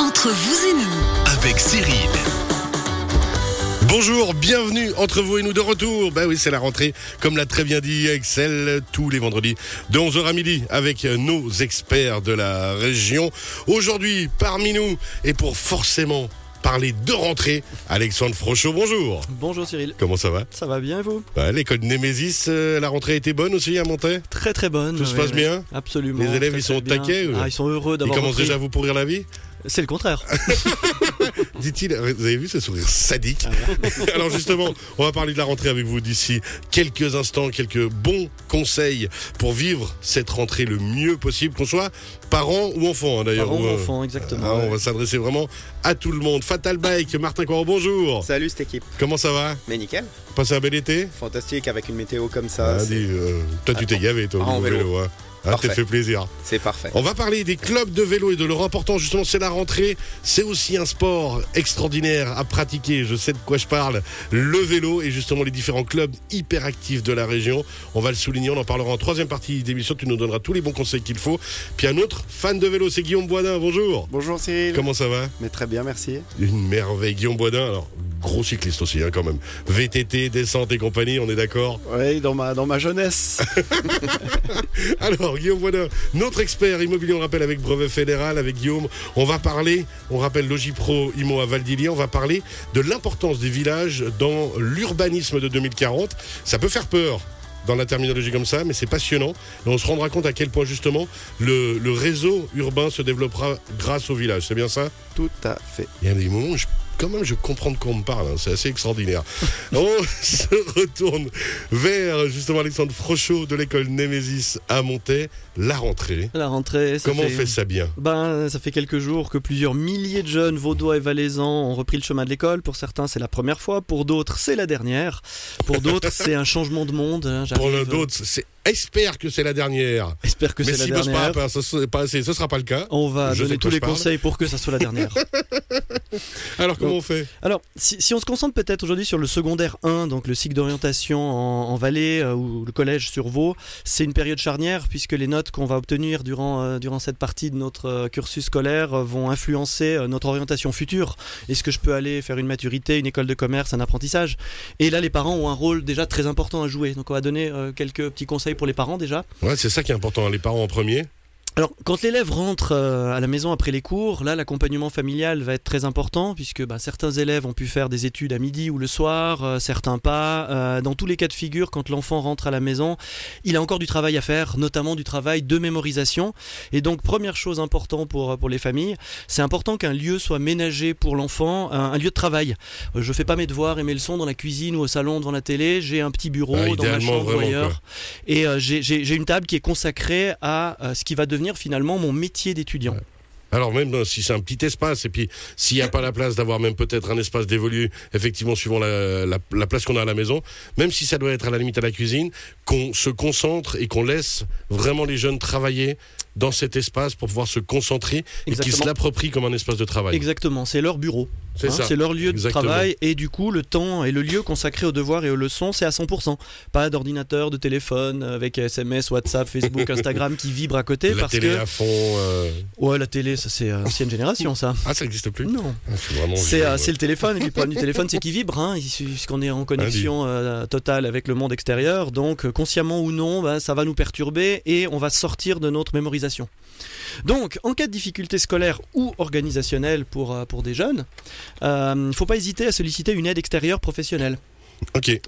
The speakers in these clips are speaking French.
Entre vous et nous, avec Cyril. Bonjour, bienvenue entre vous et nous de retour. Bah oui, c'est la rentrée, comme l'a très bien dit Excel, tous les vendredis de 11h à midi avec nos experts de la région. Aujourd'hui, parmi nous, et pour forcément parler de rentrée, Alexandre Frochot, bonjour. Bonjour Cyril. Comment ça va? Ça va bien et vous? Bah, L'école Némésis, euh, la rentrée était bonne aussi à Montaix Très très bonne. Tout se passe bien? Absolument. Les élèves, ils sont très au taquet bien. ou- Ah, Ils sont heureux Ils d'avoir commencent repris. déjà à vous pourrir la vie? C'est le contraire. Dit-il, vous avez vu ce sourire sadique Alors justement, on va parler de la rentrée avec vous d'ici quelques instants, quelques bons conseils pour vivre cette rentrée le mieux possible, qu'on soit parents ou enfants hein, d'ailleurs. Parents ou, euh, enfants, exactement. ah, on va s'adresser vraiment à tout le monde. Fatal Bike, Martin Coirot, bonjour. Salut cette équipe. Comment ça va? Mais nickel. Passez un bel été? Fantastique avec une météo comme ça. Ah, dis, euh, Toi tu t'es gavé toi, Ah, en vélo. hein. Ah, t'es Parfait. fait plaisir. C'est parfait. On va parler des clubs de vélo et de leur importance. Justement, c'est la rentrée. C'est aussi un sport extraordinaire à pratiquer. Je sais de quoi je parle. Le vélo et justement les différents clubs hyper actifs de la région. On va le souligner. On en parlera en troisième partie d'émission. Tu nous donneras tous les bons conseils qu'il faut. Puis un autre fan de vélo, c'est Guillaume Boisdin. Bonjour. Bonjour Cyril. Comment ça va? Mais très bien, merci. Une merveille. Guillaume Boisdin, alors gros cycliste aussi hein, quand même. VTT, descente et compagnie, on est d'accord Oui, dans ma, dans ma jeunesse. Alors, Guillaume Boisdin, notre expert immobilier, on le rappelle, avec brevet fédéral, avec Guillaume, on va parler, on rappelle Logipro Imo à Valdilier, on va parler de l'importance des villages dans l'urbanisme de 2040. Ça peut faire peur dans la terminologie comme ça, mais c'est passionnant. Et on se rendra compte à quel point justement le, le réseau urbain se développera grâce aux villages. C'est bien ça? Tout à fait. il y a des moments où je, quand même je comprends de quoi on me parle, hein. c'est assez extraordinaire. on se retourne vers justement Alexandre Frochot de l'école Némésis à Montaix, la rentrée. La rentrée, ça Comment fait... on fait ça bien Ben, ça fait quelques jours que plusieurs milliers de jeunes vaudois et valaisans ont repris le chemin de l'école. Pour certains, c'est la première fois. Pour d'autres, c'est la dernière. Pour d'autres, c'est un changement de monde. hein, Pour d'autres, c'est espère que c'est la dernière. J'espère que Mais c'est la s'ils bossent dernière. pas, ce sera pas assez, ce sera pas le cas. On va Je donner tous les parle. conseils pour que ça soit la dernière. Alors comment on fait Alors, si, si on se concentre peut-être aujourd'hui sur le secondaire 1, donc le cycle d'orientation en, en vallée euh, ou le collège sur Vaud, c'est une période charnière puisque les notes qu'on va obtenir durant, euh, durant cette partie de notre euh, cursus scolaire euh, vont influencer notre orientation future. Est-ce que je peux aller faire une maturité, une école de commerce, un apprentissage? Et là, les parents ont un rôle déjà très important à jouer. Donc, on va donner quelques petits conseils pour les parents déjà. Ouais, c'est ça qui est important, hein, les parents en premier. Alors, quand l'élève rentre euh, à la maison après les cours, là, l'accompagnement familial va être très important, puisque bah, certains élèves ont pu faire des études à midi ou le soir, euh, certains pas. Euh, dans tous les cas de figure, quand l'enfant rentre à la maison, il a encore du travail à faire, notamment du travail de mémorisation. Et donc, première chose importante pour, pour les familles, c'est important qu'un lieu soit ménagé pour l'enfant, un, un lieu de travail. Je fais pas mes devoirs et mes leçons dans la cuisine ou au salon devant la télé, j'ai un petit bureau Ah, dans ma chambre ou ailleurs. quoi. Et euh, j'ai- une table qui est consacrée à ce qui va devenir finalement mon métier d'étudiant. Alors même euh, si c'est un petit espace et puis s'il n'y a pas la place d'avoir même peut-être un espace d'évoluer effectivement suivant la place qu'on a à la maison, même si ça doit être à la limite à la cuisine, qu'on se concentre et qu'on laisse vraiment les jeunes travailler dans cet espace pour pouvoir se concentrer et qu'ils se l'approprient comme un espace de travail. Exactement, c'est leur bureau. C'est hein, leur lieu Exactement. de travail et du coup le temps et le lieu consacré aux devoirs et aux leçons c'est à 100%. Pas d'ordinateur, de téléphone avec SMS, WhatsApp, Facebook, Instagram qui vibre à côté La parce télé que à fond. euh, ouais la télé ça c'est euh, ancienne génération ça. Ah, ça n'existe plus Non. Ah, C'est euh, le téléphone et puis le problème du téléphone c'est qu'il vibre hein, puisqu'on est en connexion euh, totale avec le monde extérieur donc euh, consciemment ou non bah, ça va nous perturber et on va sortir de notre mémorisation. Donc en cas de difficulté scolaire ou organisationnelle pour, euh, pour des jeunes, il ne faut pas hésiter à solliciter une aide extérieure professionnelle.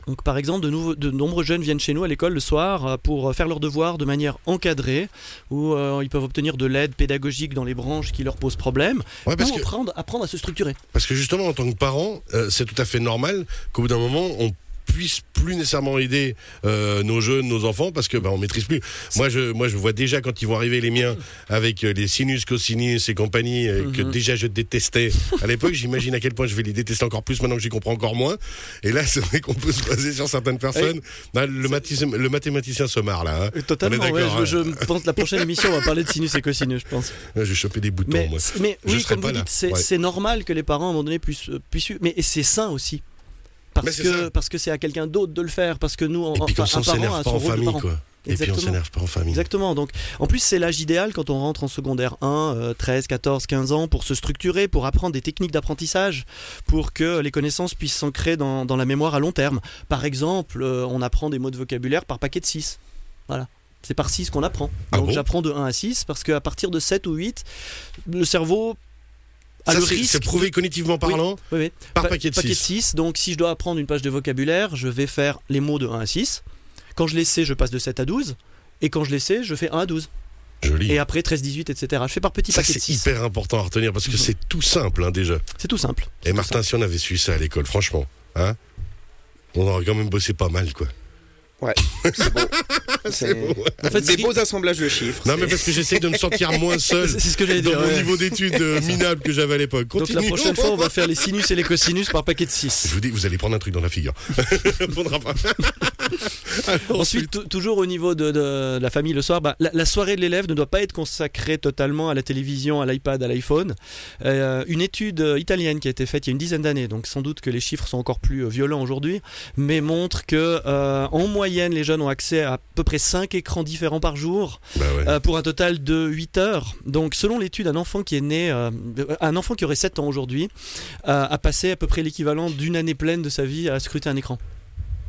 Donc, par exemple, de, de nombreux jeunes viennent chez nous à l'école le soir euh, pour euh, faire leurs devoirs de manière encadrée, où euh, ils peuvent obtenir de l'aide pédagogique dans les branches qui leur posent problème, Ouais, parce ou que, apprendre, apprendre à se structurer. parce que justement, en tant que parent, euh, c'est tout à fait normal qu'au bout d'un moment, on puisse plus nécessairement aider euh, nos jeunes, nos enfants, parce que bah, on maîtrise plus. Moi, je, moi, je vois déjà quand ils vont arriver les miens avec euh, les sinus, cosinus et compagnie euh, que Mhm. déjà je détestais à l'époque. J'imagine à quel point je vais les détester encore plus maintenant que j'y comprends encore moins. Et là, c'est vrai qu'on peut se baser sur certaines personnes. Ah, le, mathématicien se marre là. hein. Totalement, On est ouais, je, hein. je pense que la prochaine émission, on va parler de sinus et cosinus, je pense. Je vais choper des boutons. Mais, moi. mais Je oui, comme vous dites, c'est Ouais. normal que les parents, à un moment donné, puissent, euh. Mais c'est sain aussi. Parce que parce que c'est à quelqu'un d'autre de le faire. Parce que nous, en, Et puis enfin, comme ça, on s'énerve pas en famille, quoi. Et puis on s'énerve pas en famille. Exactement. Donc, en plus, c'est l'âge idéal quand on rentre en secondaire 1, euh, 13, 14, 15 ans, pour se structurer, pour apprendre des techniques d'apprentissage, pour que les connaissances puissent s'ancrer dans, dans la mémoire à long terme. Par exemple, euh, on apprend des mots de vocabulaire par paquet de 6. Voilà. C'est par 6 qu'on apprend. Ah Donc bon? j'apprends de 1 à 6 parce qu'à partir de 7 ou 8, le cerveau a Ça, le c'est- prouvé cognitivement parlant Oui, oui. par Pa- paquet de 6. Donc si je dois apprendre une page de vocabulaire, je vais faire les mots de 1 à 6. Quand je les sais, je passe de 7 à 12. Et quand je les sais, je fais 1 à 12. Joli. Et après 13, 18, etc. Je fais par petits paquets de c'est 6. hyper important à retenir parce que c'est tout simple hein, déjà. C'est tout simple. Et Martin, si on avait su ça à l'école, franchement, hein, on aurait quand même bossé pas mal, quoi. C'est beau. C'est En fait, des c'est- beaux assemblages de chiffres. Non, mais parce que j'essaie de me sentir moins seul C'est ce que j'allais dans dire. mon ouais. niveau d'études euh, minable que j'avais à l'époque. Donc la prochaine fois, on va faire les sinus et les cosinus par paquet de 6. Je vous dis, vous allez prendre un truc dans la figure. Alors, Ensuite, tou- toujours au niveau de, de la famille le soir, bah, la, la soirée de l'élève ne doit pas être consacrée totalement à la télévision, à l'iPad, à l'iPhone. Euh, une étude italienne qui a été faite il y a une dizaine d'années, donc sans doute que les chiffres sont encore plus euh, violents aujourd'hui, mais montre que euh, en moyenne, les jeunes ont accès à, à peu près 5 écrans différents par jour, Bah ouais. euh, pour un total de 8 heures. Donc selon l'étude, un enfant qui est né, euh, un enfant qui aurait 7 ans aujourd'hui, euh, a passé à peu près l'équivalent d'une année pleine de sa vie à scruter un écran.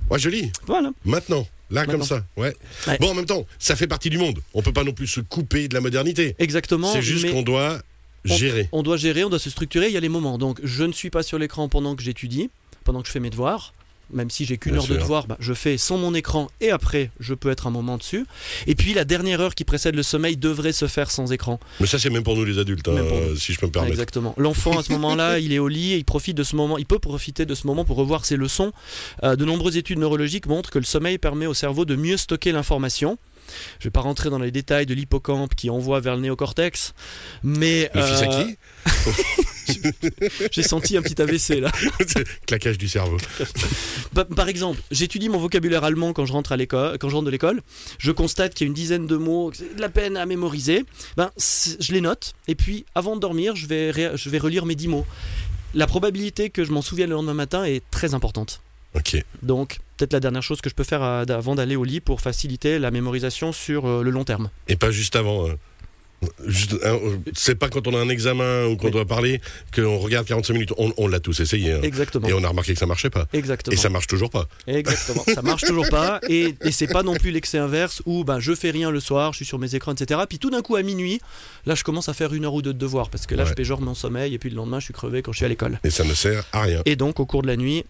Ouais, joli. Voilà. Maintenant, là, comme ça. Ouais. Ouais. Bon, en même temps, ça fait partie du monde. On peut pas non plus se couper de la modernité. Exactement. C'est juste mais- qu'on doit On- gérer. On doit gérer, on doit se structurer, il y a les moments. Donc je ne suis pas sur l'écran pendant que j'étudie, pendant que je fais mes devoirs. Même si j'ai qu'une heure de devoir, bah, je fais sans mon écran et après je peux être un moment dessus. Et puis la dernière heure qui précède le sommeil devrait se faire sans écran. Mais ça, c'est même pour nous les adultes, hein, nous. si je peux me permettre. Exactement. L'enfant à ce moment-là, il est au lit et il profite de ce moment. Il peut profiter de ce moment pour revoir ses leçons. Euh, de nombreuses études neurologiques montrent que le sommeil permet au cerveau de mieux stocker l'information. Je vais pas rentrer dans les détails de l'hippocampe qui envoie vers le néocortex, mais Le fils à euh, qui j'ai senti un petit AVC là. Claquage du cerveau. Pa- Par exemple, j'étudie mon vocabulaire allemand quand je rentre à l'école, quand je rentre de l'école. Je constate qu'il y a une dizaine de mots, de la peine à mémoriser. Ben, je les note et puis avant de dormir, je vais, je vais relire mes 10 mots. La probabilité que je m'en souvienne le lendemain matin est très importante. Donc, peut-être la dernière chose que je peux faire euh, avant d'aller au lit pour faciliter la mémorisation sur euh, le long terme. Et pas juste avant. hein. Juste, hein, euh, c'est pas quand on a un examen ou qu'on Oui. doit parler qu'on regarde 45 minutes. On, on l'a tous essayé. hein. Exactement. Et on a remarqué que ça marchait pas. Exactement. Et ça marche toujours pas. Exactement. Ça marche toujours pas. Et, et c'est pas non plus l'excès inverse où ben, je fais rien le soir, je suis sur mes écrans, etc. Puis tout d'un coup, à minuit, là, je commence à faire une heure ou deux de devoirs parce que là, Ouais. je péjore mon sommeil et puis le lendemain, je suis crevé quand je suis à l'école. Et ça ne sert à rien. Et donc, au cours de la nuit,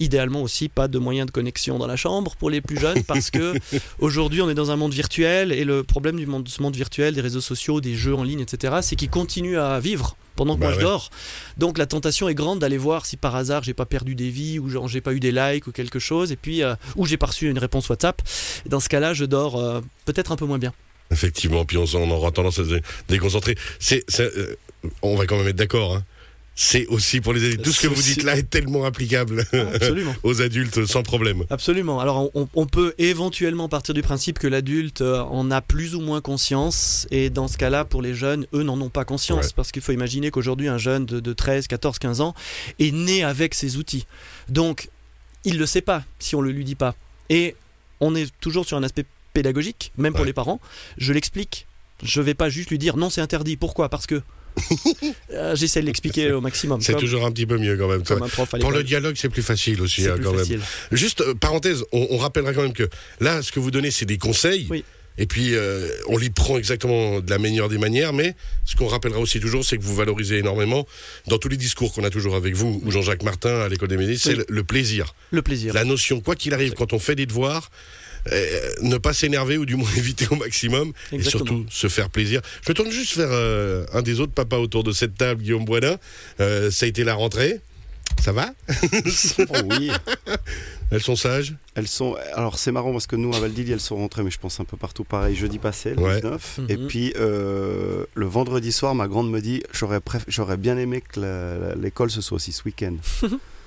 idéalement aussi, pas de moyens de connexion dans la chambre pour les plus jeunes parce que aujourd'hui, on est dans un monde virtuel et le problème du monde, de ce monde virtuel, des réseaux sociaux, des jeux en ligne, etc., c'est qu'il continue à vivre pendant que Bah moi je dors. Donc la tentation est grande d'aller voir si par hasard j'ai pas perdu des vies ou genre j'ai pas eu des likes ou quelque chose et puis euh, ou j'ai pas reçu une réponse WhatsApp. Dans ce cas-là, je dors euh, peut-être un peu moins bien. Effectivement, puis on, on aura tendance à se déconcentrer. C'est, euh, on va quand même être d'accord. hein. C'est aussi pour les adultes. Tout ce que vous dites là est tellement applicable Absolument. aux adultes sans problème. Absolument. Alors on, on peut éventuellement partir du principe que l'adulte euh, en a plus ou moins conscience et dans ce cas-là pour les jeunes, eux n'en ont pas conscience Ouais. parce qu'il faut imaginer qu'aujourd'hui un jeune de, de 13, 14, 15 ans est né avec ces outils. Donc il le sait pas si on le lui dit pas. Et on est toujours sur un aspect pédagogique, même pour les parents. Je l'explique. Je vais pas juste lui dire non c'est interdit. Pourquoi? Parce que Euh, j'essaie de l'expliquer au maximum. C'est toujours un petit peu mieux quand même. un prof Pour le dialogue, c'est plus facile aussi C'est hein, plus quand même. Juste euh, parenthèse, on, on rappellera quand même que là, ce que vous donnez, c'est des conseils. Oui. Et puis, euh, on les prend exactement de la meilleure des manières, mais ce qu'on rappellera aussi toujours, c'est que vous valorisez énormément, dans tous les discours qu'on a toujours avec vous, ou Jean-Jacques Martin à l'École des médias, c'est Oui. le, le plaisir. Le plaisir. La notion, quoi qu'il arrive, quand on fait des devoirs, euh, ne pas s'énerver ou du moins éviter au maximum et surtout se faire plaisir. Je tourne juste vers euh, un des autres papas autour de cette table, Guillaume Boisdin. Euh, ça a été la rentrée. Ça va? Oh oui. Elles sont sages? Elles sont. Alors c'est marrant parce que nous à Valdili elles sont rentrées, mais je pense un peu partout pareil. Jeudi passé, le Ouais. 19. Mhm. Et puis euh, le vendredi soir, ma grande me dit j'aurais préf- j'aurais bien aimé que la- la- l'école ce soit aussi ce week-end.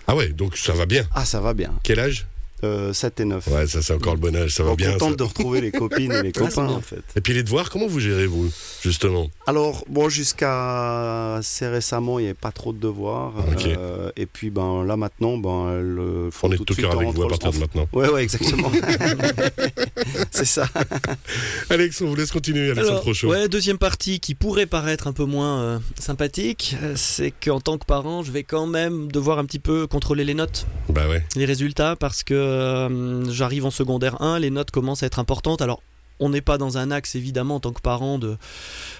Ah ouais, donc ça va bien. Ah ça va bien. Quel âge? Euh, 7 et 9. Ouais, ça c'est encore le bon âge, ça va Donc, bien. contente ça. de retrouver les copines et les copains bien. en fait. Et puis les devoirs, comment vous gérez vous, justement? Alors, bon, jusqu'à assez récemment, il n'y avait pas trop de devoirs. Ok. Euh, et puis, ben, là, maintenant, ben, le font On est tout tout cœur avec vous à partir de maintenant. Ouais, ouais, exactement. C'est ça. Alex, on vous laisse continuer, Alexandre Prochaud. ouais, deuxième partie qui pourrait paraître un peu moins euh, sympathique, euh, c'est qu'en tant que parent, je vais quand même devoir un petit peu contrôler les notes, Bah ouais. les résultats, parce que euh, j'arrive en secondaire 1, les notes commencent à être importantes. Alors, on n'est pas dans un axe, évidemment, en tant que parent, de,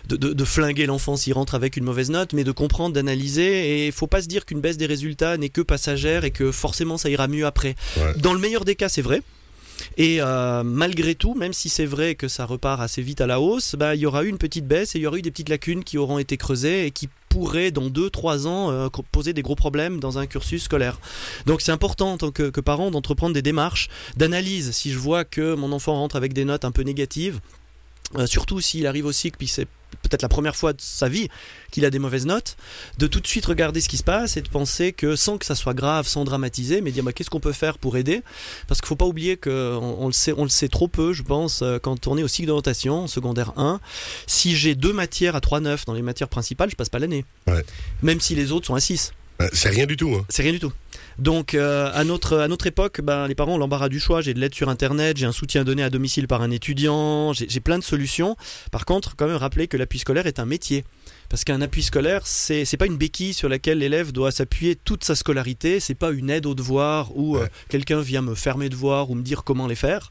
de, de- de flinguer l'enfant s'il rentre avec une mauvaise note, mais de comprendre, d'analyser. Et il faut pas se dire qu'une baisse des résultats n'est que passagère et que forcément ça ira mieux après. Ouais. Dans le meilleur des cas, c'est vrai. Et euh, malgré tout, même si c'est vrai que ça repart assez vite à la hausse, bah, il y aura eu une petite baisse et il y aura eu des petites lacunes qui auront été creusées et qui pourraient, dans 2-3 ans, euh, poser des gros problèmes dans un cursus scolaire. Donc c'est important en tant que, que parent d'entreprendre des démarches d'analyse. Si je vois que mon enfant rentre avec des notes un peu négatives, euh, surtout s'il arrive au cycle, puis c'est peut-être la première fois de sa vie qu'il a des mauvaises notes, de tout de suite regarder ce qui se passe et de penser que sans que ça soit grave, sans dramatiser, mais dire bah, qu'est-ce qu'on peut faire pour aider? Parce qu'il faut pas oublier que on, le sait, on le sait trop peu, je pense, euh, quand on est au cycle d'orientation, en secondaire 1, si j'ai deux matières à 3,9 dans les matières principales, je passe pas l'année. Ouais. Même si les autres sont à 6. Bah, C'est rien du tout. Hein. C'est rien du tout. Donc euh, à, notre, époque, ben, les parents ont l'embarras du choix. J'ai de l'aide sur Internet, j'ai un soutien donné à domicile par un étudiant, j'ai j'ai plein de solutions. Par contre, quand même rappeler que l'appui scolaire est un métier. Parce qu'un appui scolaire, c'est c'est pas une béquille sur laquelle l'élève doit s'appuyer toute sa scolarité. C'est pas une aide aux devoirs où euh, Ouais. quelqu'un vient me faire mes devoirs ou me dire comment les faire.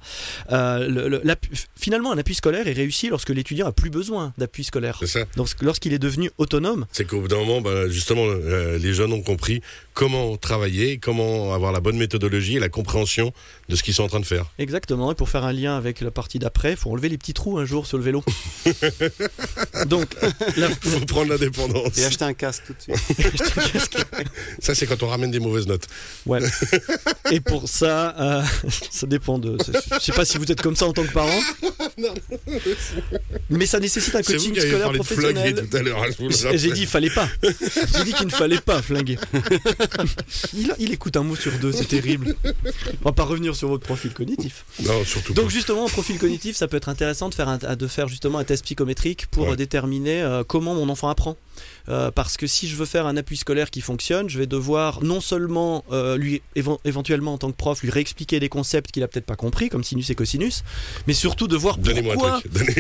Euh, le- le- l'appui- finalement, un appui scolaire est réussi lorsque l'étudiant a plus besoin d'appui scolaire. C'est ça. Donc, Lorsqu'il est devenu autonome, C'est qu'au bout d'un moment, bah, justement, euh, les jeunes ont compris comment travailler, comment avoir la bonne méthodologie et la compréhension de ce qu'ils sont en train de faire. Exactement, et pour faire un lien avec la partie d'après, il faut enlever les petits trous un jour sur le vélo. Donc, la- faut prendre l'indépendance. Et acheter un casque tout de suite. Ça, c'est quand on ramène des mauvaises notes. ouais. Et pour ça, euh, ça dépend de. Je sais pas si vous êtes comme ça en tant que parent, mais ça nécessite un vous coaching scolaire parlé de flinguer professionnel. tout à l'heure. hein, J'ai dit il fallait pas. J'ai dit qu'il ne fallait pas flinguer. Il, il écoute un mot sur deux, c'est terrible. On va pas revenir sur votre profil cognitif. Non, surtout Donc pas. justement, en profil cognitif, ça peut être intéressant de faire, un- de faire justement un test psychométrique pour Ouais. déterminer euh, comment mon enfant apprend. Euh, parce que si je veux faire un appui scolaire qui fonctionne, je vais devoir non seulement euh, lui éven- éventuellement en tant que prof lui réexpliquer des concepts qu'il a peut-être pas compris, comme sinus et cosinus, mais surtout de voir Donnez-moi un pourquoi. Donnez,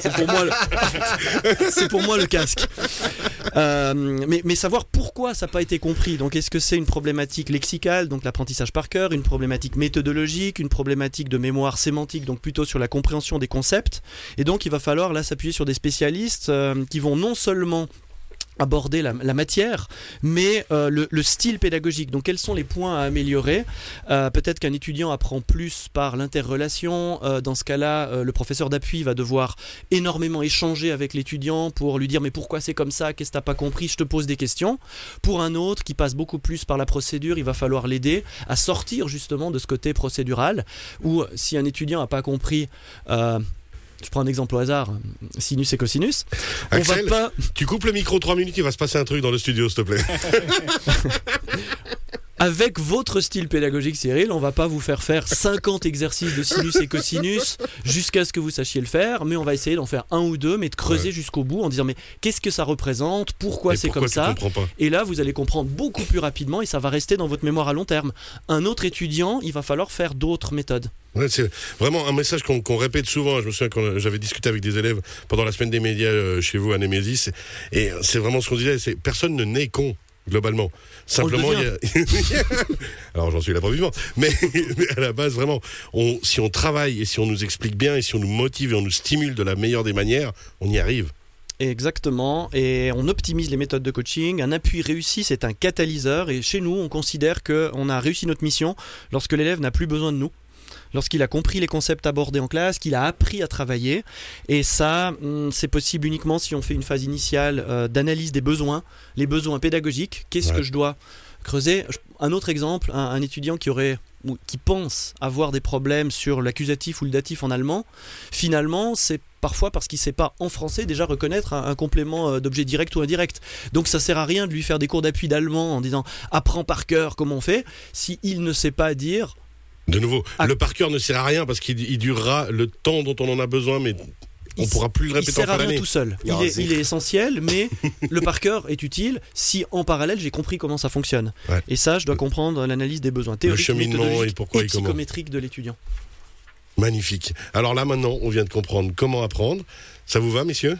C'est pour moi le, pour moi le casque. Euh, mais, mais savoir pourquoi ça n'a pas été compris. Donc, est-ce que c'est une problématique lexicale, donc l'apprentissage par cœur, une problématique méthodologique, une problématique de mémoire sémantique, donc plutôt sur la compréhension des concepts. Et donc, il va falloir là s'appuyer sur des spécialistes euh, qui vont non seulement aborder la, matière, mais euh, le, le style pédagogique. Donc, quels sont les points à améliorer? Euh, Peut-être qu'un étudiant apprend plus par l'interrelation. Dans ce cas-là, le professeur d'appui va devoir énormément échanger avec l'étudiant pour lui dire mais pourquoi c'est comme ça? Qu'est-ce que t'as pas compris? Je te pose des questions. Pour un autre qui passe beaucoup plus par la procédure, il va falloir l'aider à sortir justement de ce côté procédural. Ou si un étudiant n'a pas compris. Je prends un exemple au hasard, sinus et cosinus. On va Axel, pas, tu coupes le micro 3 minutes, il va se passer un truc dans le studio, s'il te plaît. Avec votre style pédagogique, Cyril, on va pas vous faire faire 50 exercices de sinus et cosinus jusqu'à ce que vous sachiez le faire, mais on va essayer d'en faire un ou deux, mais de creuser Ouais. jusqu'au bout en disant mais qu'est-ce que ça représente, pourquoi c'est comme ça? Et là, vous allez comprendre beaucoup plus rapidement et ça va rester dans votre mémoire à long terme. Un autre étudiant, il va falloir faire d'autres méthodes. Ouais, c'est vraiment un message qu'on qu'on répète souvent. Je me souviens quand j'avais discuté avec des élèves pendant la semaine des médias euh, chez vous à Némésis, et c'est vraiment ce qu'on disait. C'est personne ne naît con globalement. Simplement, il y a... alors j'en suis la preuve vivante, mais, mais à la base vraiment, on, si on travaille et si on nous explique bien et si on nous motive et on nous stimule de la meilleure des manières, on y arrive. Exactement, et on optimise les méthodes de coaching. Un appui réussi, c'est un catalyseur, et chez nous, on considère qu'on a réussi notre mission lorsque l'élève n'a plus besoin de nous. Lorsqu'il a compris les concepts abordés en classe, qu'il a appris à travailler. Et ça, hum, c'est possible uniquement si on fait une phase initiale euh, d'analyse des besoins, les besoins pédagogiques. Qu'est-ce Ouais. que je dois creuser? Un autre exemple, un, un étudiant qui aurait qui pense avoir des problèmes sur l'accusatif ou le datif en allemand, finalement, c'est parfois parce qu'il ne sait pas en français déjà reconnaître un, un complément euh, d'objet direct ou indirect. Donc ça sert à rien de lui faire des cours d'appui d'allemand en disant apprends par cœur comment on fait si il ne sait pas dire De nouveau, Ah. le par cœur ne sert à rien parce qu'il il durera le temps dont on en a besoin, mais On Il- pourra plus le Il répéter en sert à fin d'année. tout seul. Il Il aura est, il est essentiel, mais le par cœur est utile si en parallèle j'ai compris comment ça fonctionne. Ouais. Et ça, je dois comprendre l'analyse des besoins théoriques, cheminement méthodologiques et pourquoi et comment. psychométriques de l'étudiant. Magnifique. Alors là, maintenant, on vient de comprendre comment apprendre. Ça vous va, messieurs?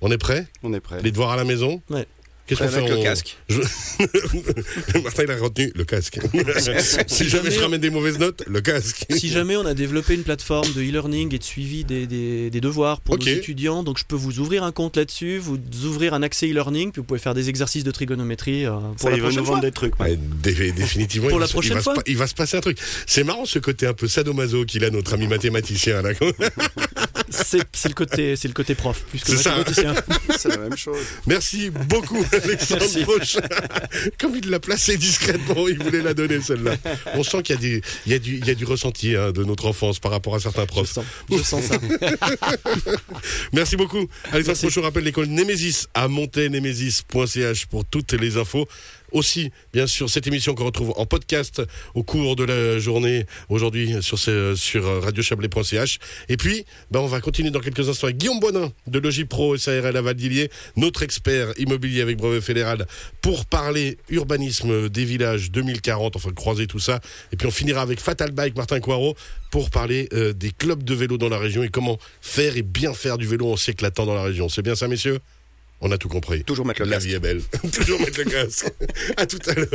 On est prêts On est prêt. Les devoirs à la maison? Ouais. Qu'est-ce qu'on fait Avec le casque. Martin, il a retenu le casque. si jamais je ramène des mauvaises notes, le casque. Si jamais on a développé une plateforme de e-learning et de suivi des, des- des devoirs pour Ok. nos étudiants, donc je peux vous ouvrir un compte là-dessus, vous ouvrir un accès e-learning, puis vous pouvez faire des exercices de trigonométrie euh, pour Ça, la il prochaine nous vendre des trucs. Ouais, dé- définitivement, Pour il, la va se- il prochaine va se fois. pa- il va se passer un truc. C'est marrant ce côté un peu sadomaso qu'il a, notre ami mathématicien. Là. C'est le côté, c'est le côté prof plus que C'est ça. mathématicien. C'est la même chose. Merci beaucoup, Alexandre Merci. Fauch. Comme il l'a placé discrètement, il voulait la donner celle-là. On sent qu'il y a, des- il y a du, il y a du ressenti hein, de notre enfance par rapport à certains Je profs. sens, je sens ça. Merci beaucoup. Alexandre. Fauch, je rappelle l'école Némésis à montenemesis.ch pour toutes les infos. Aussi, bien sûr, cette émission qu'on retrouve en podcast au cours de la journée aujourd'hui sur, ce- sur radiochablais.ch. Et puis, ben, on va continuer dans quelques instants avec Guillaume Bonin de Logipro SARL à Valdilier, notre expert immobilier avec brevet fédéral, pour parler urbanisme des villages 2040, enfin croiser tout ça. Et puis on finira avec Fatal Bike, Martin Coirot, pour parler euh, des clubs de vélo dans la région et comment faire et bien faire du vélo en s'éclatant dans la région. C'est bien ça, messieurs? On a tout compris. Toujours mettre le La casque. vie est belle. Toujours mettre le casque. à tout à l'heure.